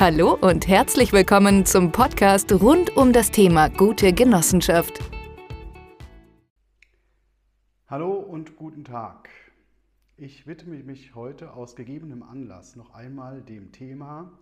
Hallo und herzlich willkommen zum Podcast rund um das Thema gute Genossenschaft. Hallo und guten Tag. Ich widme mich heute aus gegebenem Anlass noch einmal dem Thema,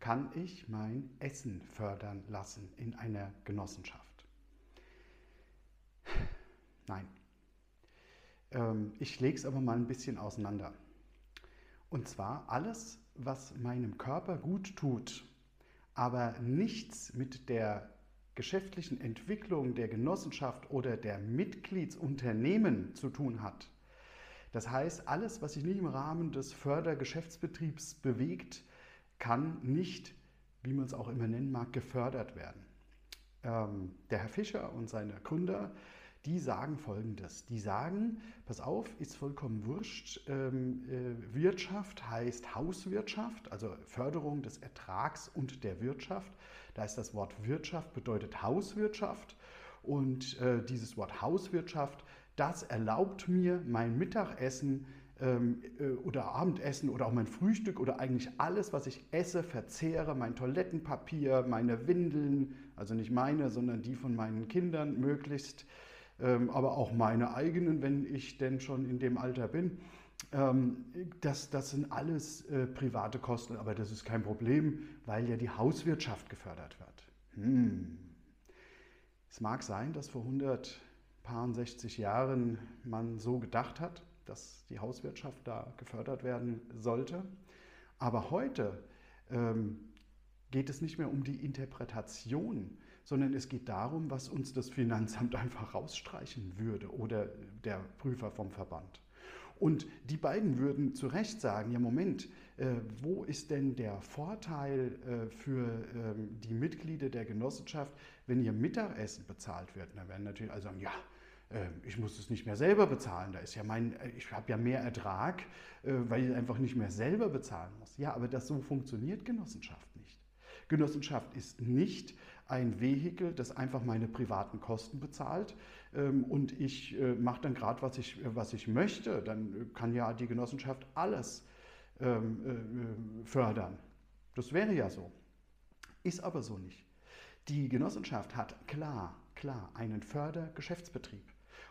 kann ich mein Essen fördern lassen in einer Genossenschaft? Nein. Ähm, ich lege es aber mal ein bisschen auseinander. Und zwar alles, was meinem Körper gut tut, aber nichts mit der geschäftlichen Entwicklung der Genossenschaft oder der Mitgliedsunternehmen zu tun hat. Das heißt, alles, was sich nicht im Rahmen des Fördergeschäftsbetriebs bewegt, kann nicht, wie man es auch immer nennen mag, gefördert werden. Ähm, der Herr Fischer und seine Gründer die sagen folgendes. Die sagen, pass auf, ist vollkommen wurscht, ähm, äh, Wirtschaft heißt Hauswirtschaft, also Förderung des Ertrags und der Wirtschaft. Da ist das Wort Wirtschaft bedeutet Hauswirtschaft und äh, dieses Wort Hauswirtschaft, das erlaubt mir mein Mittagessen ähm, äh, oder Abendessen oder auch mein Frühstück oder eigentlich alles, was ich esse, verzehre, mein Toilettenpapier, meine Windeln, also nicht meine, sondern die von meinen Kindern möglichst, aber auch meine eigenen, wenn ich denn schon in dem Alter bin. Ähm, das, das sind alles äh, private Kosten, aber das ist kein Problem, weil ja die Hauswirtschaft gefördert wird. Hm. Es mag sein, dass vor 160 Jahren man so gedacht hat, dass die Hauswirtschaft da gefördert werden sollte. Aber heute ähm, geht es nicht mehr um die Interpretation sondern es geht darum, was uns das Finanzamt einfach rausstreichen würde oder der Prüfer vom Verband. Und die beiden würden zu Recht sagen, ja Moment, äh, wo ist denn der Vorteil äh, für ähm, die Mitglieder der Genossenschaft, wenn ihr Mittagessen bezahlt wird? Da werden natürlich alle sagen, ja, äh, ich muss es nicht mehr selber bezahlen, da ist ja mein, äh, ich habe ja mehr Ertrag, äh, weil ich einfach nicht mehr selber bezahlen muss. Ja, aber das so funktioniert Genossenschaft nicht. Genossenschaft ist nicht ein Vehikel, das einfach meine privaten Kosten bezahlt ähm, und ich äh, mache dann gerade, was ich, äh, was ich möchte. Dann äh, kann ja die Genossenschaft alles ähm, fördern. Das wäre ja so. Ist aber so nicht. Die Genossenschaft hat klar, klar einen Fördergeschäftsbetrieb.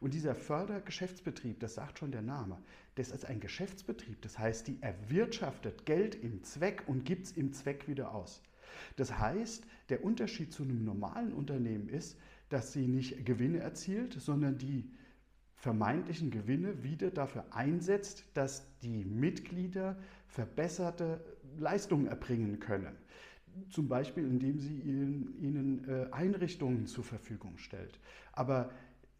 Und dieser Fördergeschäftsbetrieb, das sagt schon der Name, das ist ein Geschäftsbetrieb. Das heißt, die erwirtschaftet Geld im Zweck und gibt es im Zweck wieder aus. Das heißt, der Unterschied zu einem normalen Unternehmen ist, dass sie nicht Gewinne erzielt, sondern die vermeintlichen Gewinne wieder dafür einsetzt, dass die Mitglieder verbesserte Leistungen erbringen können. Zum Beispiel, indem sie ihnen, ihnen äh, Einrichtungen zur Verfügung stellt. Aber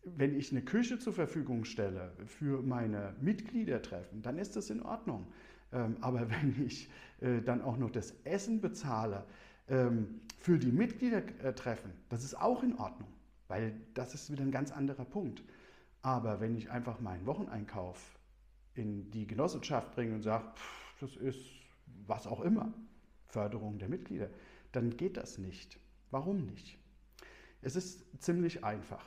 wenn ich eine Küche zur Verfügung stelle für meine Mitgliedertreffen, dann ist das in Ordnung. Ähm, aber wenn ich äh, dann auch noch das Essen bezahle, ähm, für die Mitglieder treffen, das ist auch in Ordnung, weil das ist wieder ein ganz anderer Punkt. Aber wenn ich einfach meinen Wocheneinkauf in die Genossenschaft bringe und sage, das ist was auch immer, Förderung der Mitglieder, dann geht das nicht. Warum nicht? Es ist ziemlich einfach.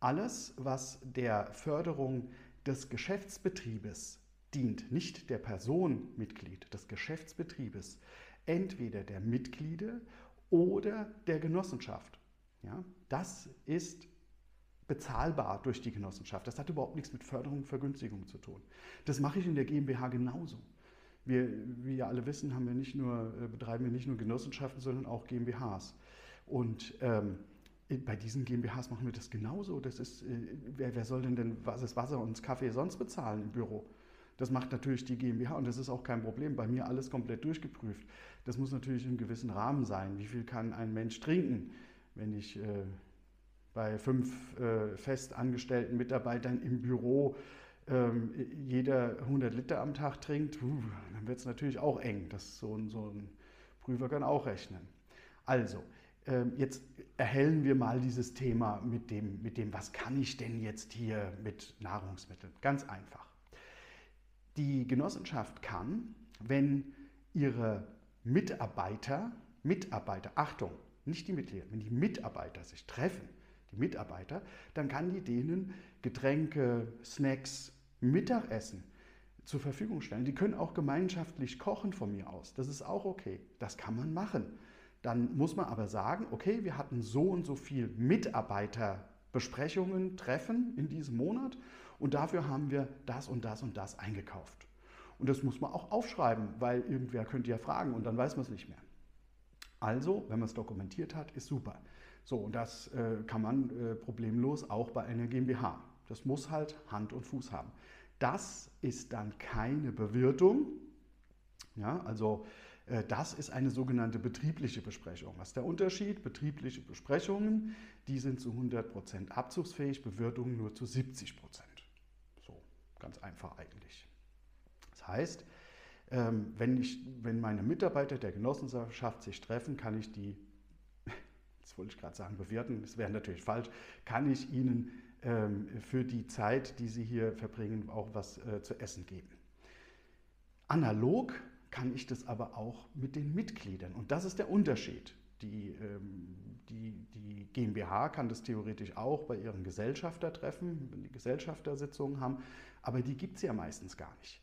Alles, was der Förderung des Geschäftsbetriebes dient, nicht der Person Mitglied, des Geschäftsbetriebes, entweder der Mitglieder oder der Genossenschaft. Ja, das ist bezahlbar durch die Genossenschaft. Das hat überhaupt nichts mit Förderung und Vergünstigung zu tun. Das mache ich in der GmbH genauso. Wir, wie ja alle wissen, haben wir nicht nur, äh, betreiben wir nicht nur Genossenschaften, sondern auch GmbHs. Und ähm, bei diesen GmbHs machen wir das genauso. Das ist, äh, wer, wer soll denn denn was das Wasser und Kaffee sonst bezahlen im Büro? Das macht natürlich die GmbH und das ist auch kein Problem. Bei mir alles komplett durchgeprüft. Das muss natürlich im gewissen Rahmen sein. Wie viel kann ein Mensch trinken, wenn ich äh, bei fünf äh, festangestellten Mitarbeitern im Büro ähm, jeder 100 Liter am Tag trinkt, uh, dann wird es natürlich auch eng. Das so, ein, so ein Prüfer kann auch rechnen. Also, ähm, jetzt erhellen wir mal dieses Thema mit dem, mit dem, was kann ich denn jetzt hier mit Nahrungsmitteln? Ganz einfach. Die Genossenschaft kann, wenn ihre Mitarbeiter, Mitarbeiter, Achtung, nicht die Mitglieder, wenn die Mitarbeiter sich treffen, die Mitarbeiter, dann kann die denen Getränke, Snacks, Mittagessen zur Verfügung stellen. Die können auch gemeinschaftlich kochen von mir aus. Das ist auch okay. Das kann man machen. Dann muss man aber sagen, okay, wir hatten so und so viel Mitarbeiterbesprechungen, Treffen in diesem Monat und dafür haben wir das und das und das eingekauft. Und das muss man auch aufschreiben, weil irgendwer könnte ja fragen und dann weiß man es nicht mehr. Also, wenn man es dokumentiert hat, ist super. So, und das äh, kann man äh, problemlos auch bei einer GmbH. Das muss halt Hand und Fuß haben. Das ist dann keine Bewirtung. Ja, also das ist eine sogenannte betriebliche Besprechung. Was ist der Unterschied? Betriebliche Besprechungen, die sind zu 100% abzugsfähig, Bewirtungen nur zu 70%. So, ganz einfach eigentlich. Das heißt, ähm, wenn, ich, wenn meine Mitarbeiter der Genossenschaft sich treffen, kann ich die, jetzt wollte ich gerade sagen, bewerten, das wäre natürlich falsch, kann ich ihnen ähm, für die Zeit, die sie hier verbringen, auch was äh, zu essen geben. Analog kann ich das aber auch mit den Mitgliedern. Und das ist der Unterschied. Die, ähm, die, die GmbH kann das theoretisch auch bei ihren Gesellschafter treffen, wenn die Gesellschaftersitzungen haben, aber die gibt es ja meistens gar nicht.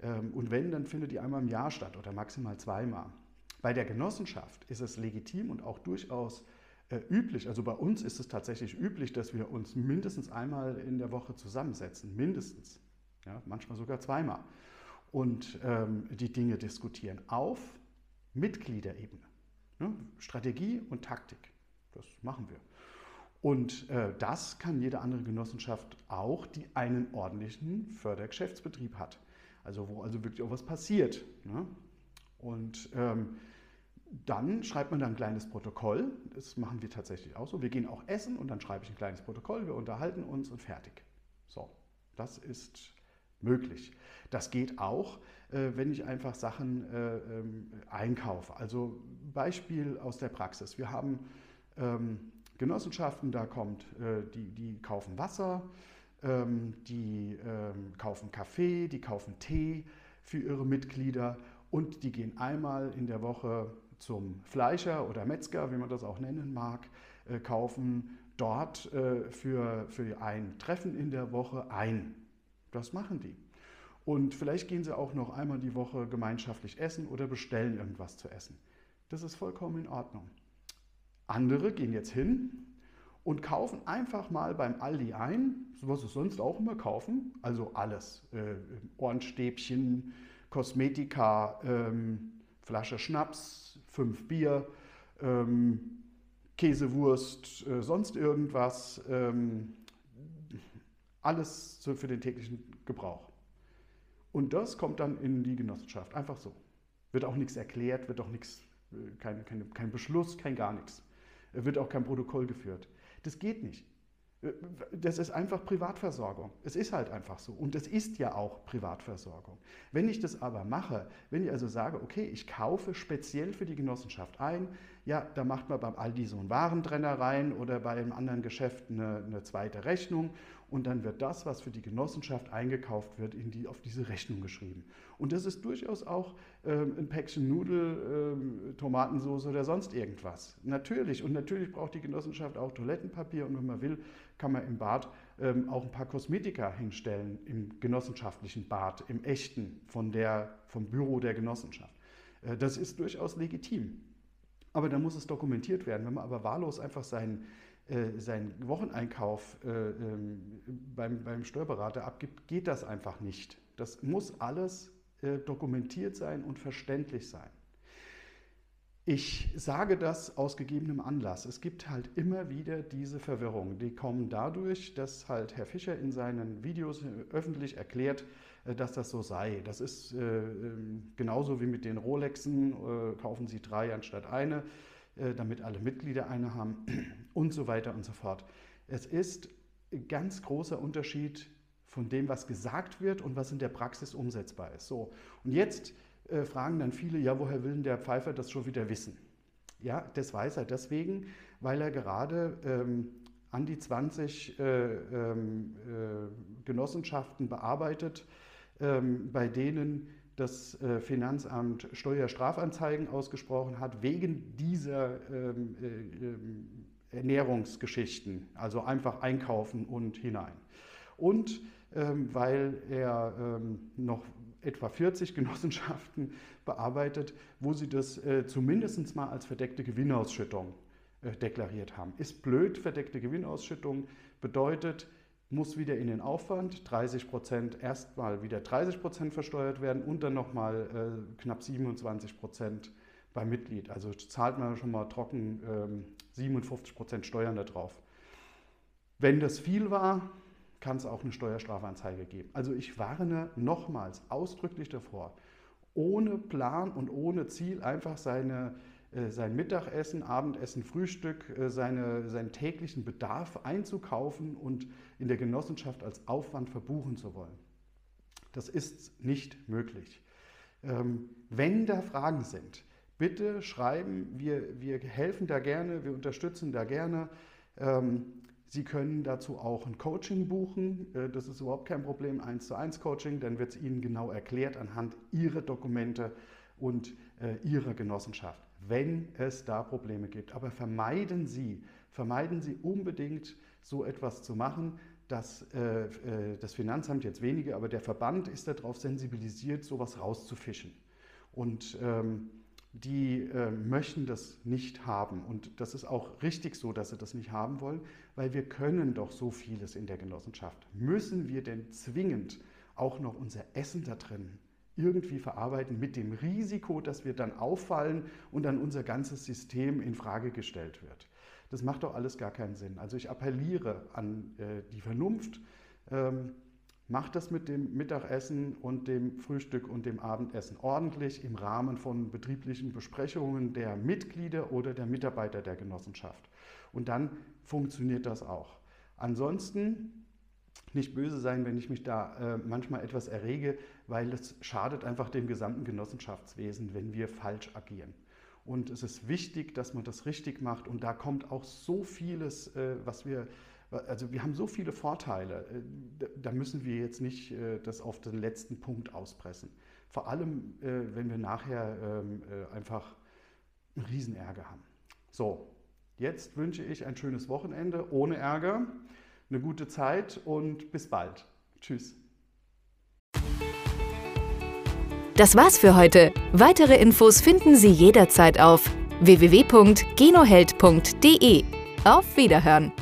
Ähm, und wenn, dann findet die einmal im Jahr statt oder maximal zweimal. Bei der Genossenschaft ist es legitim und auch durchaus äh, üblich, also bei uns ist es tatsächlich üblich, dass wir uns mindestens einmal in der Woche zusammensetzen, mindestens, ja, manchmal sogar zweimal, und ähm, die Dinge diskutieren auf Mitgliederebene. Ne? Strategie und Taktik, das machen wir. Und äh, das kann jede andere Genossenschaft auch, die einen ordentlichen Fördergeschäftsbetrieb hat. Also wo also wirklich auch was passiert. Ne? Und ähm, dann schreibt man dann ein kleines Protokoll. Das machen wir tatsächlich auch so. Wir gehen auch essen und dann schreibe ich ein kleines Protokoll. Wir unterhalten uns und fertig. So, das ist möglich. Das geht auch, äh, wenn ich einfach Sachen äh, ähm, einkaufe. Also Beispiel aus der Praxis. Wir haben ähm, Genossenschaften, da kommt, äh, die, die kaufen Wasser, ähm, die kaufen Kaffee, die kaufen Tee für ihre Mitglieder und die gehen einmal in der Woche zum Fleischer oder Metzger, wie man das auch nennen mag, kaufen dort für, für ein Treffen in der Woche ein. Das machen die. Und vielleicht gehen sie auch noch einmal die Woche gemeinschaftlich essen oder bestellen irgendwas zu essen. Das ist vollkommen in Ordnung. Andere gehen jetzt hin und kaufen einfach mal beim Aldi ein, was sie sonst auch immer kaufen, also alles. Äh, Ohrenstäbchen, Kosmetika, ähm, Flasche Schnaps, fünf Bier, ähm, Käsewurst, äh, sonst irgendwas, ähm, alles für den täglichen Gebrauch. Und das kommt dann in die Genossenschaft, einfach so. Wird auch nichts erklärt, wird auch nichts, äh, kein, kein, kein Beschluss, kein gar nichts. Wird auch kein Protokoll geführt. Das geht nicht. Das ist einfach Privatversorgung. Es ist halt einfach so. Und es ist ja auch Privatversorgung. Wenn ich das aber mache, wenn ich also sage, okay, ich kaufe speziell für die Genossenschaft ein, ja, da macht man beim Aldi so einen Warentrenner rein oder bei einem anderen Geschäft eine, eine zweite Rechnung und dann wird das, was für die Genossenschaft eingekauft wird, in die, auf diese Rechnung geschrieben. Und das ist durchaus auch ähm, ein Päckchen Nudel, ähm, Tomatensauce oder sonst irgendwas. Natürlich. Und natürlich braucht die Genossenschaft auch Toilettenpapier und wenn man will, kann man im Bad ähm, auch ein paar Kosmetika hinstellen, im genossenschaftlichen Bad, im echten, von der, vom Büro der Genossenschaft. Äh, das ist durchaus legitim. Aber da muss es dokumentiert werden. Wenn man aber wahllos einfach seinen, seinen Wocheneinkauf äh, ähm, beim, beim Steuerberater abgibt, geht das einfach nicht. Das muss alles äh, dokumentiert sein und verständlich sein. Ich sage das aus gegebenem Anlass. Es gibt halt immer wieder diese Verwirrungen. Die kommen dadurch, dass halt Herr Fischer in seinen Videos öffentlich erklärt, äh, dass das so sei. Das ist äh, ähm, genauso wie mit den Rolexen, äh, kaufen Sie drei anstatt eine, äh, damit alle Mitglieder eine haben und so weiter und so fort. Es ist ein ganz großer Unterschied von dem, was gesagt wird und was in der Praxis umsetzbar ist. So, und jetzt äh, fragen dann viele, ja, woher will denn der Pfeifer das schon wieder wissen? Ja, das weiß er deswegen, weil er gerade ähm, an die 20 äh, ähm, äh, Genossenschaften bearbeitet, ähm, bei denen das äh, Finanzamt Steuerstrafanzeigen ausgesprochen hat, wegen dieser ähm, äh, ähm, Ernährungsgeschichten, also einfach einkaufen und hinein. Und ähm, weil er ähm, noch etwa 40 Genossenschaften bearbeitet, wo sie das äh, zumindest mal als verdeckte Gewinnausschüttung äh, deklariert haben. Ist blöd, verdeckte Gewinnausschüttung bedeutet, muss wieder in den Aufwand, 30 Prozent erstmal wieder 30 Prozent versteuert werden und dann nochmal äh, knapp 27 Prozent beim Mitglied. Also zahlt man schon mal trocken ähm, 57 Prozent Steuern darauf. Wenn das viel war, kann es auch eine Steuerstrafanzeige geben. Also ich warne nochmals ausdrücklich davor, ohne Plan und ohne Ziel einfach seine, sein Mittagessen, Abendessen, Frühstück, äh, seine, seinen täglichen Bedarf einzukaufen und in der Genossenschaft als Aufwand verbuchen zu wollen. Das ist nicht möglich. Ähm, wenn da Fragen sind, bitte schreiben, wir, wir helfen da gerne, wir unterstützen da gerne. Ähm, Sie können dazu auch ein Coaching buchen. Äh, das ist überhaupt kein Problem, 1 zu 1 Coaching. Dann wird es Ihnen genau erklärt anhand Ihrer Dokumente und äh, Ihrer Genossenschaft, wenn es da Probleme gibt. Aber vermeiden Sie, vermeiden Sie unbedingt so etwas zu machen, dass äh, das Finanzamt jetzt weniger, aber der Verband ist darauf sensibilisiert, sowas rauszufischen. Und ähm, die äh, möchten das nicht haben. Und das ist auch richtig so, dass sie das nicht haben wollen, weil wir können doch so vieles in der Genossenschaft. Müssen wir denn zwingend auch noch unser Essen da drin irgendwie verarbeiten mit dem Risiko, dass wir dann auffallen und dann unser ganzes System in Frage gestellt wird? Das macht doch alles gar keinen Sinn. Also ich appelliere an äh, die Vernunft. Ähm, Macht das mit dem Mittagessen und dem Frühstück und dem Abendessen ordentlich im Rahmen von betrieblichen Besprechungen der Mitglieder oder der Mitarbeiter der Genossenschaft. Und dann funktioniert das auch. Ansonsten nicht böse sein, wenn ich mich da äh, manchmal etwas errege, weil es schadet einfach dem gesamten Genossenschaftswesen, wenn wir falsch agieren. Und es ist wichtig, dass man das richtig macht. Und da kommt auch so vieles, äh, was wir also wir haben so viele Vorteile, äh, da müssen wir jetzt nicht äh, das auf den letzten Punkt auspressen. Vor allem, äh, wenn wir nachher ähm, einfach einen Riesenärger haben. So, jetzt wünsche ich ein schönes Wochenende ohne Ärger, eine gute Zeit und bis bald. Tschüss. Das war's für heute. Weitere Infos finden Sie jederzeit auf www.genoheld.de. Auf Wiederhören!